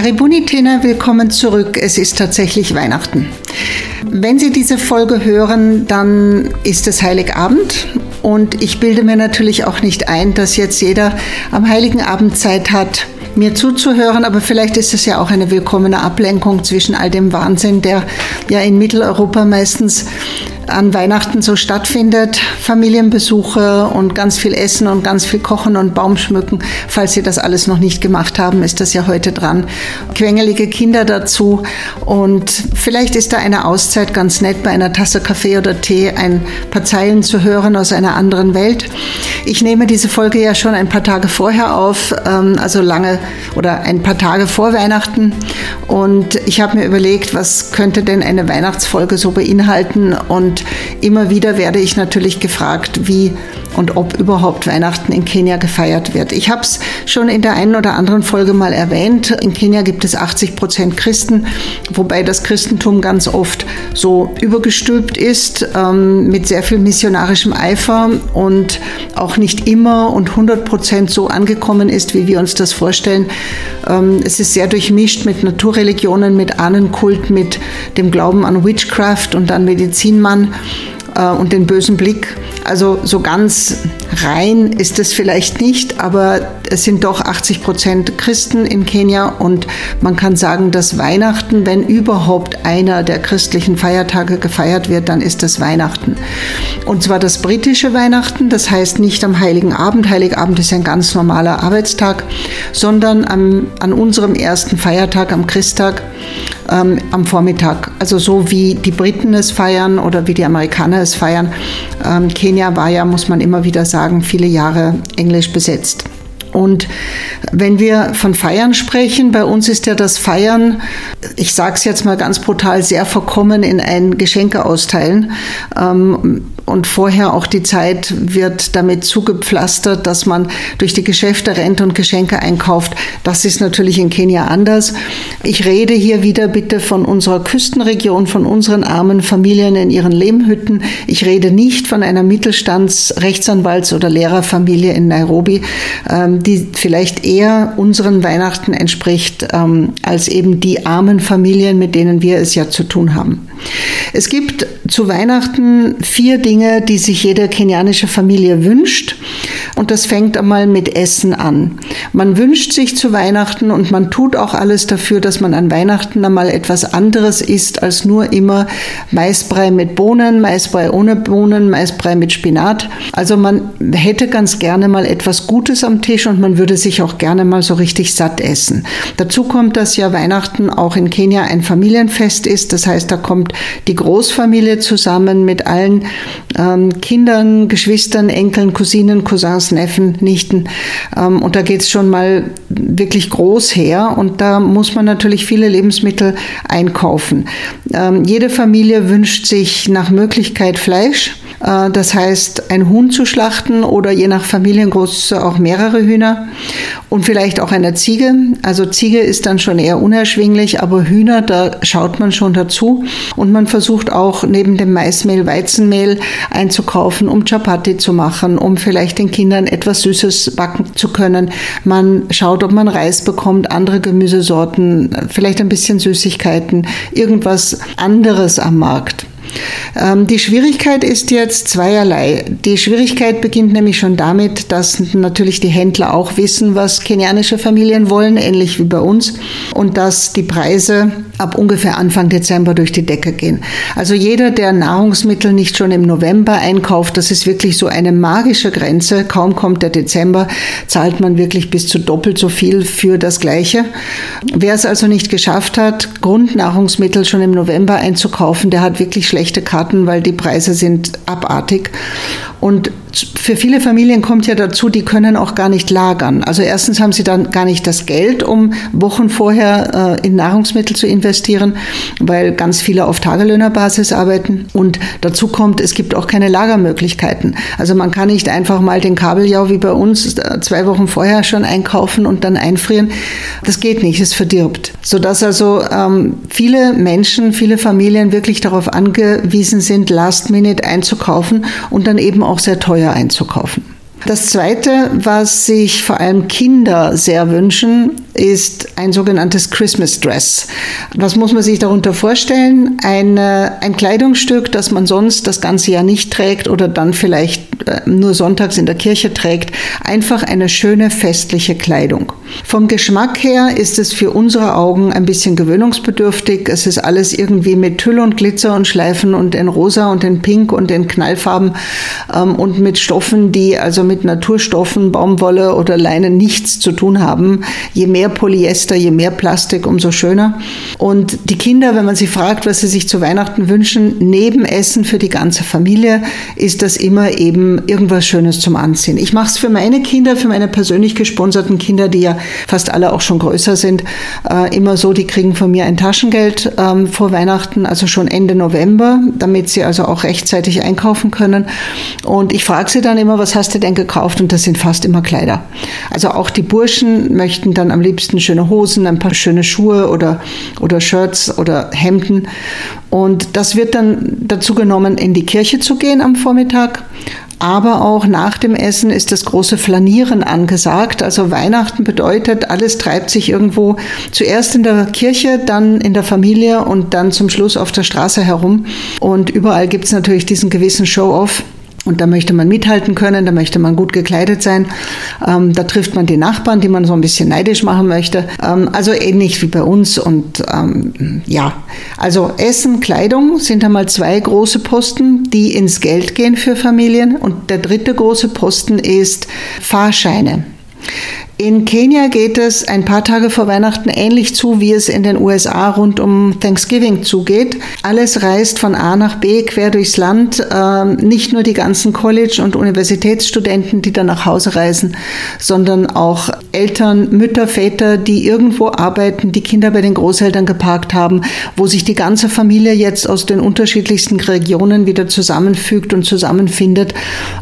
Karibuni Tena, willkommen zurück. Es ist tatsächlich Weihnachten. Wenn Sie diese Folge hören, dann ist es Heiligabend und ich bilde mir natürlich auch nicht ein, dass jetzt jeder am Heiligen Abend Zeit hat, mir zuzuhören, aber vielleicht ist es ja auch eine willkommene Ablenkung zwischen all dem Wahnsinn, der ja in Mitteleuropa meistens an Weihnachten so stattfindet. Familienbesuche und ganz viel Essen und ganz viel Kochen und Baumschmücken. Falls Sie das alles noch nicht gemacht haben, ist das ja heute dran. Quengelige Kinder dazu und vielleicht ist da eine Auszeit ganz nett, bei einer Tasse Kaffee oder Tee ein paar Zeilen zu hören aus einer anderen Welt. Ich nehme diese Folge ja schon ein paar Tage vorher auf, ähm, also lange oder ein paar Tage vor Weihnachten. Und ich habe mir überlegt, was könnte denn eine Weihnachtsfolge so beinhalten und immer wieder werde ich natürlich gefragt, wie und ob überhaupt Weihnachten in Kenia gefeiert wird. Ich habe es schon in der einen oder anderen Folge mal erwähnt. In Kenia gibt es 80 Prozent Christen, wobei das Christentum ganz oft so übergestülpt ist ähm, mit sehr viel missionarischem Eifer und auch nicht immer und 100 Prozent so angekommen ist, wie wir uns das vorstellen. Ähm, es ist sehr durchmischt mit Naturreligionen, mit Ahnenkult, mit dem Glauben an Witchcraft und an Medizinmann äh, und den bösen Blick. Also so ganz rein ist es vielleicht nicht, aber es sind doch 80 Prozent Christen in Kenia und man kann sagen, dass Weihnachten, wenn überhaupt einer der christlichen Feiertage gefeiert wird, dann ist das Weihnachten. Und zwar das britische Weihnachten, das heißt nicht am Heiligen Abend, Heiligabend ist ein ganz normaler Arbeitstag, sondern am, an unserem ersten Feiertag, am Christtag, ähm, am Vormittag. Also so wie die Briten es feiern oder wie die Amerikaner es feiern. Ähm, Kenia war ja, muss man immer wieder sagen, viele Jahre englisch besetzt. Und wenn wir von Feiern sprechen, bei uns ist ja das Feiern, ich sage es jetzt mal ganz brutal, sehr verkommen in ein Geschenke austeilen. Ähm, und vorher auch die Zeit wird damit zugepflastert, dass man durch die Geschäfte rennt und Geschenke einkauft. Das ist natürlich in Kenia anders. Ich rede hier wieder bitte von unserer Küstenregion, von unseren armen Familien in ihren Lehmhütten. Ich rede nicht von einer Mittelstands-, Rechtsanwalts- oder Lehrerfamilie in Nairobi, ähm, die vielleicht eher unseren Weihnachten entspricht, ähm, als eben die armen Familien, mit denen wir es ja zu tun haben. Es gibt zu Weihnachten vier Dinge, die sich jede kenianische Familie wünscht. Und das fängt einmal mit Essen an. Man wünscht sich zu Weihnachten und man tut auch alles dafür, dass man an Weihnachten einmal etwas anderes isst als nur immer Maisbrei mit Bohnen, Maisbrei ohne Bohnen, Maisbrei mit Spinat. Also man hätte ganz gerne mal etwas Gutes am Tisch und man würde sich auch gerne mal so richtig satt essen. Dazu kommt, dass ja Weihnachten auch in Kenia ein Familienfest ist. Das heißt, da kommt die Großfamilie zusammen mit allen ähm, Kindern, Geschwistern, Enkeln, Cousinen, Cousins, Neffen, Nichten. Ähm, und da geht es schon mal wirklich groß her. Und da muss man natürlich viele Lebensmittel einkaufen. Ähm, jede Familie wünscht sich nach Möglichkeit Fleisch. Äh, das heißt, ein Huhn zu schlachten oder je nach Familiengröße auch mehrere Hühner und vielleicht auch eine Ziege. Also Ziege ist dann schon eher unerschwinglich, aber Hühner, da schaut man schon dazu. Und man versucht auch neben dem Maismehl Weizenmehl einzukaufen, um Chapati zu machen, um vielleicht den Kindern etwas Süßes backen zu können. Man schaut, ob man Reis bekommt, andere Gemüsesorten, vielleicht ein bisschen Süßigkeiten, irgendwas anderes am Markt. Ähm, die Schwierigkeit ist jetzt zweierlei. Die Schwierigkeit beginnt nämlich schon damit, dass natürlich die Händler auch wissen, was kenianische Familien wollen, ähnlich wie bei uns, und dass die Preise ab ungefähr Anfang Dezember durch die Decke gehen. Also jeder, der Nahrungsmittel nicht schon im November einkauft, das ist wirklich so eine magische Grenze. Kaum kommt der Dezember, zahlt man wirklich bis zu doppelt so viel für das Gleiche. Wer es also nicht geschafft hat, Grundnahrungsmittel schon im November einzukaufen, der hat wirklich schlechte Karten, weil die Preise sind abartig. Und für viele Familien kommt ja dazu, die können auch gar nicht lagern. Also erstens haben sie dann gar nicht das Geld, um Wochen vorher äh, in Nahrungsmittel zu investieren, weil ganz viele auf Tagelöhnerbasis arbeiten. Und dazu kommt, es gibt auch keine Lagermöglichkeiten. Also man kann nicht einfach mal den Kabeljau wie bei uns äh, zwei Wochen vorher schon einkaufen und dann einfrieren. Das geht nicht, es verdirbt. Sodass also ähm, viele Menschen, viele Familien wirklich darauf angewiesen sind, Last Minute einzukaufen und dann eben auch sehr teuer einzukaufen. Das Zweite, was sich vor allem Kinder sehr wünschen, ist ein sogenanntes Christmas Dress. Was muss man sich darunter vorstellen? Eine, ein Kleidungsstück, das man sonst das ganze Jahr nicht trägt oder dann vielleicht äh, nur sonntags in der Kirche trägt. Einfach eine schöne festliche Kleidung. Vom Geschmack her ist es für unsere Augen ein bisschen gewöhnungsbedürftig. Es ist alles irgendwie mit Tüll und Glitzer und Schleifen und in rosa und in pink und in Knallfarben ähm, und mit Stoffen, die also mit Naturstoffen, Baumwolle oder Leinen nichts zu tun haben. Je mehr Polyester, je mehr Plastik, umso schöner. Und die Kinder, wenn man sie fragt, was sie sich zu Weihnachten wünschen, neben Essen für die ganze Familie, ist das immer eben irgendwas Schönes zum Anziehen. Ich mache es für meine Kinder, für meine persönlich gesponserten Kinder, die ja fast alle auch schon größer sind, äh, immer so, die kriegen von mir ein Taschengeld ähm, vor Weihnachten, also schon Ende November, damit sie also auch rechtzeitig einkaufen können. Und ich frage sie dann immer, was hast du denn gekauft? Und das sind fast immer Kleider. Also auch die Burschen möchten dann am liebsten schöne Hosen, ein paar schöne Schuhe oder, oder Shirts oder Hemden. Und das wird dann dazu genommen, in die Kirche zu gehen am Vormittag. Aber auch nach dem Essen ist das große Flanieren angesagt. Also Weihnachten bedeutet, alles treibt sich irgendwo zuerst in der Kirche, dann in der Familie und dann zum Schluss auf der Straße herum. Und überall gibt es natürlich diesen gewissen Show-off. Und da möchte man mithalten können, da möchte man gut gekleidet sein. Ähm, da trifft man die Nachbarn, die man so ein bisschen neidisch machen möchte. Ähm, also ähnlich wie bei uns. Und ähm, ja, also Essen, Kleidung sind einmal zwei große Posten, die ins Geld gehen für Familien. Und der dritte große Posten ist Fahrscheine. In Kenia geht es ein paar Tage vor Weihnachten ähnlich zu, wie es in den USA rund um Thanksgiving zugeht. Alles reist von A nach B quer durchs Land. Ähm, nicht nur die ganzen College- und Universitätsstudenten, die dann nach Hause reisen, sondern auch Eltern, Mütter, Väter, die irgendwo arbeiten, die Kinder bei den Großeltern geparkt haben, wo sich die ganze Familie jetzt aus den unterschiedlichsten Regionen wieder zusammenfügt und zusammenfindet.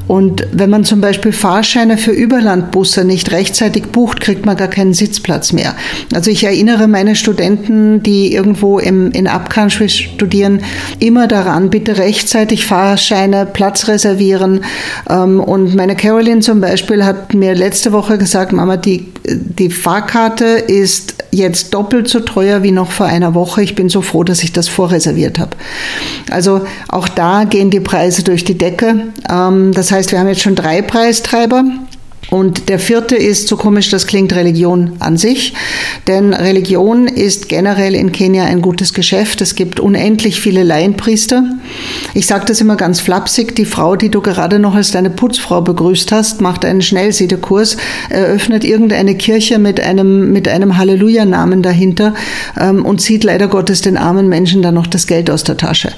Und wenn man zum Beispiel Fahrscheine für Überlandbusse nicht rechtzeitig bucht, kriegt man gar keinen Sitzplatz mehr. Also ich erinnere meine Studenten, die irgendwo im, in Upcountry studieren, immer daran, bitte rechtzeitig Fahrscheine, Platz reservieren. Ähm, und meine Caroline zum Beispiel hat mir letzte Woche gesagt, Mama, die, die Fahrkarte ist jetzt doppelt so teuer wie noch vor einer Woche. Ich bin so froh, dass ich das vorreserviert habe. Also auch da gehen die Preise durch die Decke. Ähm, das heißt, wir haben jetzt schon drei Preistreiber. Und der vierte ist, so komisch das klingt, Religion an sich. Denn Religion ist generell in Kenia ein gutes Geschäft. Es gibt unendlich viele Laienpriester. Ich sage das immer ganz flapsig. Die Frau, die du gerade noch als deine Putzfrau begrüßt hast, macht einen Schnellsiedekurs, eröffnet irgendeine Kirche mit einem, mit einem Halleluja-Namen dahinter ähm, und zieht leider Gottes den armen Menschen dann noch das Geld aus der Tasche.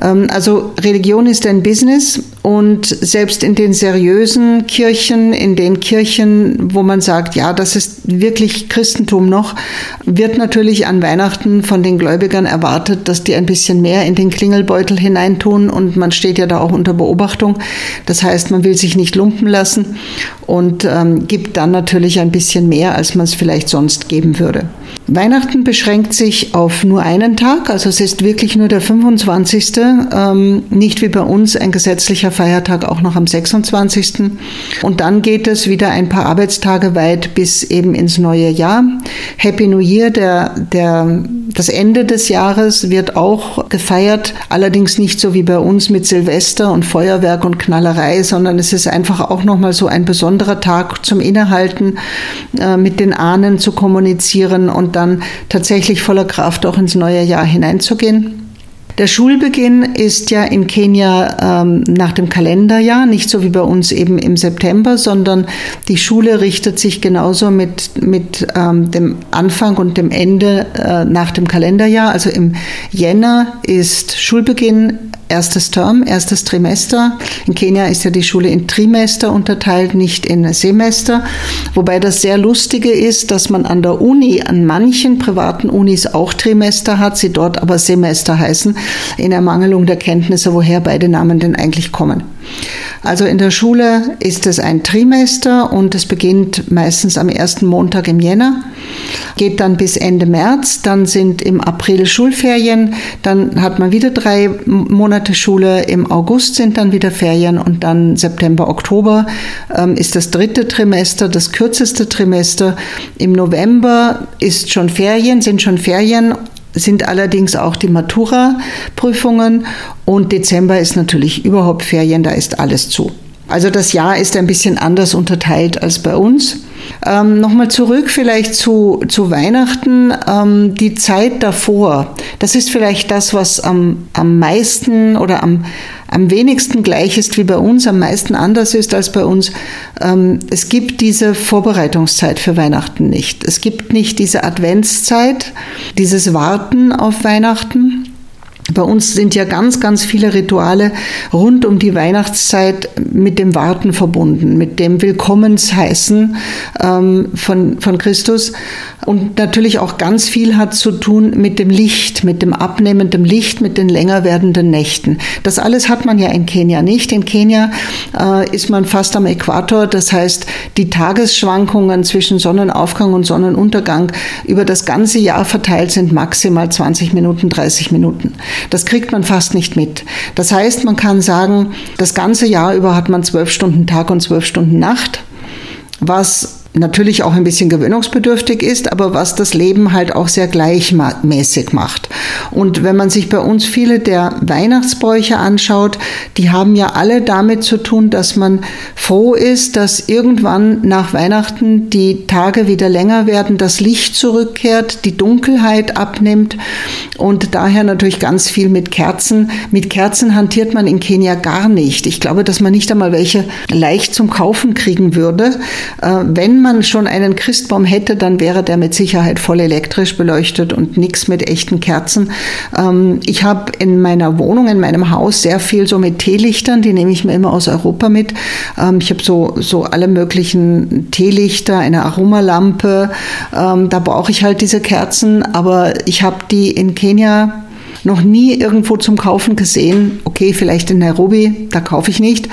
Ähm, also Religion ist ein Business und selbst in den seriösen Kirchen, in den Kirchen, wo man sagt, ja, das ist wirklich Christentum noch, wird natürlich an Weihnachten von den Gläubigern erwartet, dass die ein bisschen mehr in den Klingelbeutel hineintun und man steht ja da auch unter Beobachtung. Das heißt, man will sich nicht lumpen lassen und ähm, gibt dann natürlich ein bisschen mehr, als man es vielleicht sonst geben würde. Weihnachten beschränkt sich auf nur einen Tag, also es ist wirklich nur der 25. Ähm, nicht wie bei uns ein gesetzlicher Feiertag auch noch am 26. Und dann geht es wieder ein paar Arbeitstage weit bis eben ins neue Jahr. Happy New Year, der, der, das Ende des Jahres wird auch gefeiert, allerdings nicht so wie bei uns mit Silvester und Feuerwerk und Knallerei, sondern es ist einfach auch nochmal so ein besonderer Tag zum Innehalten, äh, mit den Ahnen zu kommunizieren und dann tatsächlich voller Kraft auch ins neue Jahr hineinzugehen. Der Schulbeginn ist ja in Kenia ähm, nach dem Kalenderjahr, nicht so wie bei uns eben im September, sondern die Schule richtet sich genauso mit, mit ähm, dem Anfang und dem Ende äh, nach dem Kalenderjahr. Also im Jänner ist Schulbeginn, erstes Term, erstes Trimester. In Kenia ist ja die Schule in Trimester unterteilt, nicht in Semester. Wobei das sehr lustige ist, dass man an der Uni, an manchen privaten Unis auch Trimester hat, sie dort aber Semester heißen, in Ermangelung der Kenntnisse, woher beide Namen denn eigentlich kommen. Also in der Schule ist es ein Trimester und es beginnt meistens am ersten Montag im Jänner, geht dann bis Ende März, dann sind im April Schulferien, dann hat man wieder drei Monate Schule, im August sind dann wieder Ferien und dann September, Oktober ähm, ist das dritte Trimester, das kürzeste Trimester. Im November ist schon Ferien, sind schon Ferien sind allerdings auch die Matura-Prüfungen und Dezember ist natürlich überhaupt Ferien, da ist alles zu. Also das Jahr ist ein bisschen anders unterteilt als bei uns. Ähm, Nochmal zurück vielleicht zu, zu Weihnachten. Ähm, die Zeit davor, das ist vielleicht das, was am, am meisten oder am, am wenigsten gleich ist wie bei uns, am meisten anders ist als bei uns. Ähm, es gibt diese Vorbereitungszeit für Weihnachten nicht. Es gibt nicht diese Adventszeit, dieses Warten auf Weihnachten. Bei uns sind ja ganz, ganz viele Rituale rund um die Weihnachtszeit mit dem Warten verbunden, mit dem Willkommensheißen ähm, von, von Christus. Und natürlich auch ganz viel hat zu tun mit dem Licht, mit dem abnehmenden Licht, mit den länger werdenden Nächten. Das alles hat man ja in Kenia nicht. In Kenia äh, ist man fast am Äquator. Das heißt, die Tagesschwankungen zwischen Sonnenaufgang und Sonnenuntergang über das ganze Jahr verteilt sind maximal 20 Minuten, 30 Minuten. Das kriegt man fast nicht mit. Das heißt, man kann sagen, das ganze Jahr über hat man zwölf Stunden Tag und zwölf Stunden Nacht, was natürlich auch ein bisschen gewöhnungsbedürftig ist, aber was das Leben halt auch sehr gleichmäßig macht. Und wenn man sich bei uns viele der Weihnachtsbräuche anschaut, die haben ja alle damit zu tun, dass man froh ist, dass irgendwann nach Weihnachten die Tage wieder länger werden, das Licht zurückkehrt, die Dunkelheit abnimmt und daher natürlich ganz viel mit Kerzen. Mit Kerzen hantiert man in Kenia gar nicht. Ich glaube, dass man nicht einmal welche leicht zum Kaufen kriegen würde, äh, wenn man schon einen Christbaum hätte, dann wäre der mit Sicherheit voll elektrisch beleuchtet und nichts mit echten Kerzen. Ähm, ich habe in meiner Wohnung, in meinem Haus sehr viel so mit Teelichtern, die nehme ich mir immer aus Europa mit. Ähm, ich habe so, so alle möglichen Teelichter, eine Aromalampe. Ähm, da brauche ich halt diese Kerzen, aber ich habe die in Kenia noch nie irgendwo zum Kaufen gesehen. Okay, vielleicht in Nairobi, da kaufe ich nicht.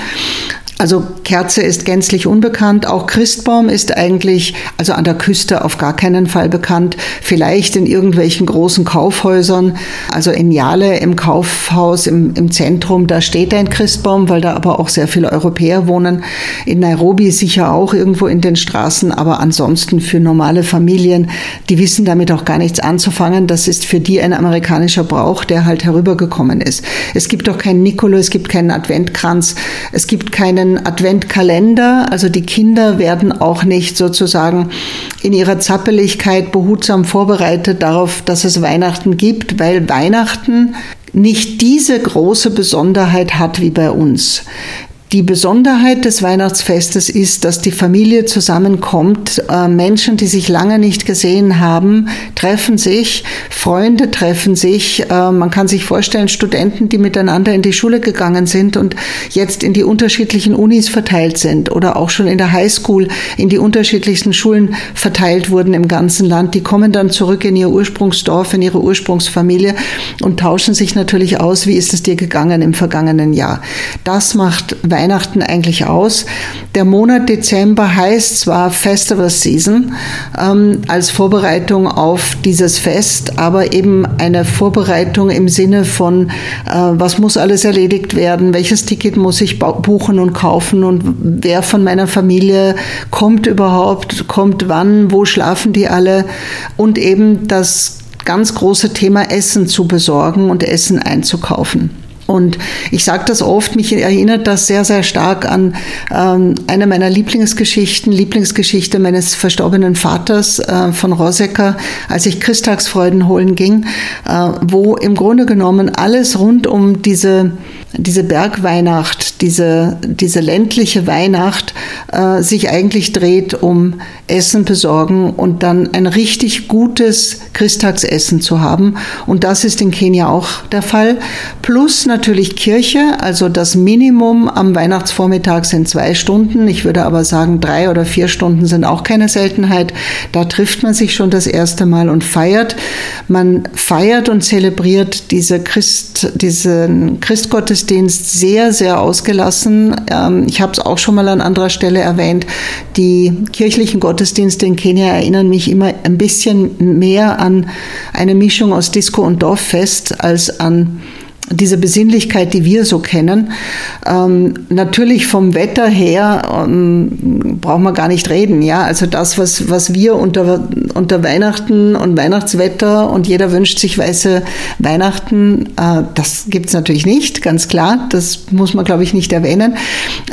Also Kerze ist gänzlich unbekannt. Auch Christbaum ist eigentlich, also an der Küste auf gar keinen Fall bekannt. Vielleicht in irgendwelchen großen Kaufhäusern. Also in Jale im Kaufhaus im, im Zentrum, da steht ein Christbaum, weil da aber auch sehr viele Europäer wohnen. In Nairobi sicher auch irgendwo in den Straßen. Aber ansonsten für normale Familien, die wissen damit auch gar nichts anzufangen. Das ist für die ein amerikanischer Brauch, der halt herübergekommen ist. Es gibt auch keinen Nikolo, es gibt keinen Adventkranz, es gibt keinen einen Adventkalender. Also die Kinder werden auch nicht sozusagen in ihrer Zappeligkeit behutsam vorbereitet darauf, dass es Weihnachten gibt, weil Weihnachten nicht diese große Besonderheit hat wie bei uns. Die Besonderheit des Weihnachtsfestes ist, dass die Familie zusammenkommt. Äh, Menschen, die sich lange nicht gesehen haben, treffen sich, Freunde treffen sich. Äh, man kann sich vorstellen, Studenten, die miteinander in die Schule gegangen sind und jetzt in die unterschiedlichen Unis verteilt sind oder auch schon in der Highschool in die unterschiedlichsten Schulen verteilt wurden im ganzen Land. Die kommen dann zurück in ihr Ursprungsdorf, in ihre Ursprungsfamilie und tauschen sich natürlich aus, wie ist es dir gegangen im vergangenen Jahr. Das macht Weihnachten eigentlich aus? Der Monat Dezember heißt zwar Festival Season ähm, als Vorbereitung auf dieses Fest, aber eben eine Vorbereitung im Sinne von, äh, was muss alles erledigt werden, welches Ticket muss ich buchen und kaufen und wer von meiner Familie kommt überhaupt, kommt wann, wo schlafen die alle und eben das ganz große Thema Essen zu besorgen und Essen einzukaufen. Und ich sage das oft, mich erinnert das sehr, sehr stark an ähm, eine meiner Lieblingsgeschichten, Lieblingsgeschichte meines verstorbenen Vaters äh, von Rosecker, als ich Christtagsfreuden holen ging, äh, wo im Grunde genommen alles rund um diese diese Bergweihnacht, diese, diese ländliche Weihnacht äh, sich eigentlich dreht um Essen besorgen und dann ein richtig gutes Christtagsessen zu haben. Und das ist in Kenia auch der Fall. Plus natürlich Kirche, also das Minimum am Weihnachtsvormittag sind zwei Stunden. Ich würde aber sagen, drei oder vier Stunden sind auch keine Seltenheit. Da trifft man sich schon das erste Mal und feiert. Man feiert und zelebriert diese Christ, diesen Christgottesdienst sehr, sehr ausgelassen. Ähm, ich habe es auch schon mal an anderer Stelle erwähnt. Die kirchlichen Gottesdienste in Kenia erinnern mich immer ein bisschen mehr an eine Mischung aus Disco und Dorffest als an diese Besinnlichkeit, die wir so kennen. Ähm, natürlich vom Wetter her ähm, brauchen wir gar nicht reden. Ja, also das, was, was wir unter, unter Weihnachten und Weihnachtswetter und jeder wünscht sich weiße Weihnachten, äh, das gibt's natürlich nicht, ganz klar. Das muss man, glaube ich, nicht erwähnen.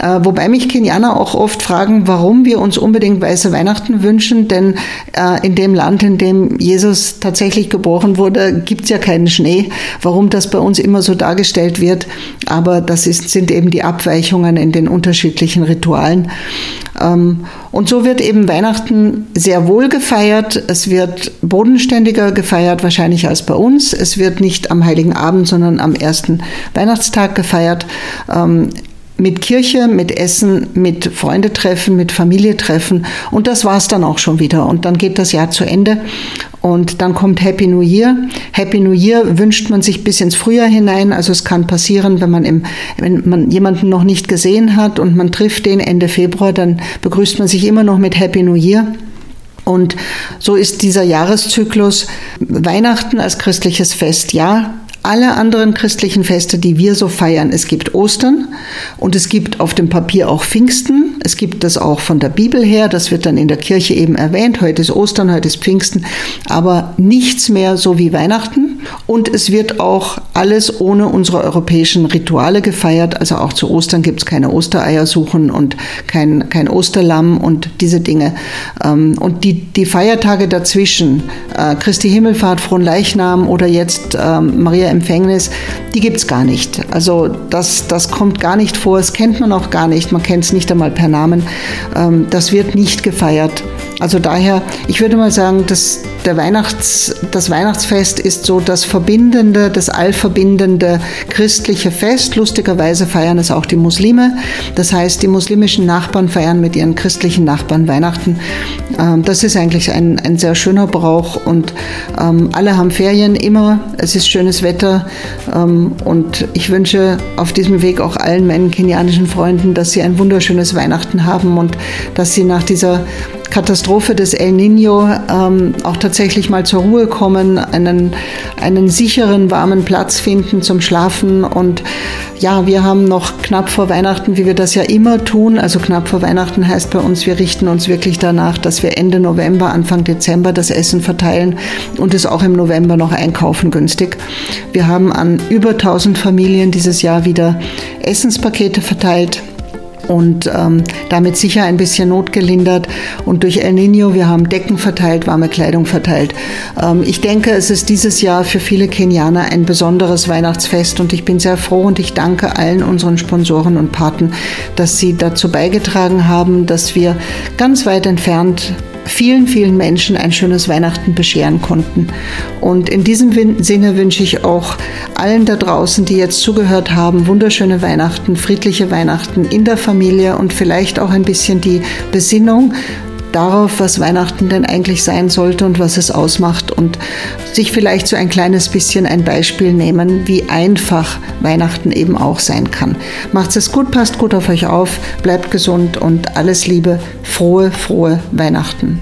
Äh, wobei mich Kenianer auch oft fragen, warum wir uns unbedingt weiße Weihnachten wünschen, denn äh, in dem Land, in dem Jesus tatsächlich geboren wurde, gibt's ja keinen Schnee. Warum das bei uns immer so dargestellt wird. Aber das ist, sind eben die Abweichungen in den unterschiedlichen Ritualen. Ähm, und so wird eben Weihnachten sehr wohl gefeiert. Es wird bodenständiger gefeiert wahrscheinlich als bei uns. Es wird nicht am Heiligen Abend, sondern am ersten Weihnachtstag gefeiert. Mit Kirche, mit Essen, mit Freundetreffen, mit Familie treffen. Und das war es dann auch schon wieder. Und dann geht das Jahr zu Ende. Und dann kommt Happy New Year. Happy New Year wünscht man sich bis ins Frühjahr hinein. Also es kann passieren, wenn man, im, wenn man jemanden noch nicht gesehen hat und man trifft den Ende Februar, dann begrüßt man sich immer noch mit Happy New Year. Und so ist dieser Jahreszyklus Weihnachten als christliches Fest, ja, alle anderen christlichen Feste, die wir so feiern. Es gibt Ostern und es gibt auf dem Papier auch Pfingsten. Es gibt das auch von der Bibel her. Das wird dann in der Kirche eben erwähnt. Heute ist Ostern, heute ist Pfingsten. Aber nichts mehr so wie Weihnachten. Und es wird auch alles ohne unsere europäischen Rituale gefeiert. Also auch zu Ostern gibt es keine Ostereier suchen und kein, kein Osterlamm und diese Dinge. Ähm, und die, die Feiertage dazwischen, äh, Christi Himmelfahrt, Fronleichnam oder jetzt ähm, Maria Empfängnis, die gibt es gar nicht. Also das, das kommt gar nicht vor, es kennt man auch gar nicht, man kennt es nicht einmal per Namen. Ähm, das wird nicht gefeiert. Also daher, ich würde mal sagen, dass der Weihnachts, das Weihnachtsfest ist so das verbindende, das allverbindende christliche Fest. Lustigerweise feiern es auch die Muslime. Das heißt, die muslimischen Nachbarn feiern mit ihren christlichen Nachbarn Weihnachten. Ähm, das ist eigentlich ein, ein sehr schöner Brauch und ähm, alle haben Ferien immer. Es ist schönes Wetter ähm, und ich wünsche auf diesem Weg auch allen meinen kenianischen Freunden, dass sie ein wunderschönes Weihnachten haben und dass sie nach dieser Katastrophe des El Nino ähm, auch tatsächlich mal zur Ruhe kommen, einen, einen sicheren, warmen Platz finden zum Schlafen. Und ja, wir haben noch knapp vor Weihnachten, wie wir das ja immer tun, also knapp vor Weihnachten heißt bei uns, wir richten uns wirklich danach, dass wir Ende November, Anfang Dezember das Essen verteilen und es auch im November noch einkaufen günstig. Wir haben an über 1000 Familien dieses Jahr wieder Essenspakete verteilt und ähm, damit sicher ein bisschen Not gelindert. Und durch El Nino, wir haben Decken verteilt, warme Kleidung verteilt. Ähm, ich denke, es ist dieses Jahr für viele Kenianer ein besonderes Weihnachtsfest und ich bin sehr froh und ich danke allen unseren Sponsoren und Paten, dass sie dazu beigetragen haben, dass wir ganz weit entfernt vielen, vielen Menschen ein schönes Weihnachten bescheren konnten. Und in diesem Sinne wünsche ich auch allen da draußen, die jetzt zugehört haben, wunderschöne Weihnachten, friedliche Weihnachten in der Familie und vielleicht auch ein bisschen die Besinnung, darauf, was Weihnachten denn eigentlich sein sollte und was es ausmacht und sich vielleicht so ein kleines bisschen ein Beispiel nehmen, wie einfach Weihnachten eben auch sein kann. Macht es gut, passt gut auf euch auf, bleibt gesund und alles Liebe, frohe, frohe Weihnachten.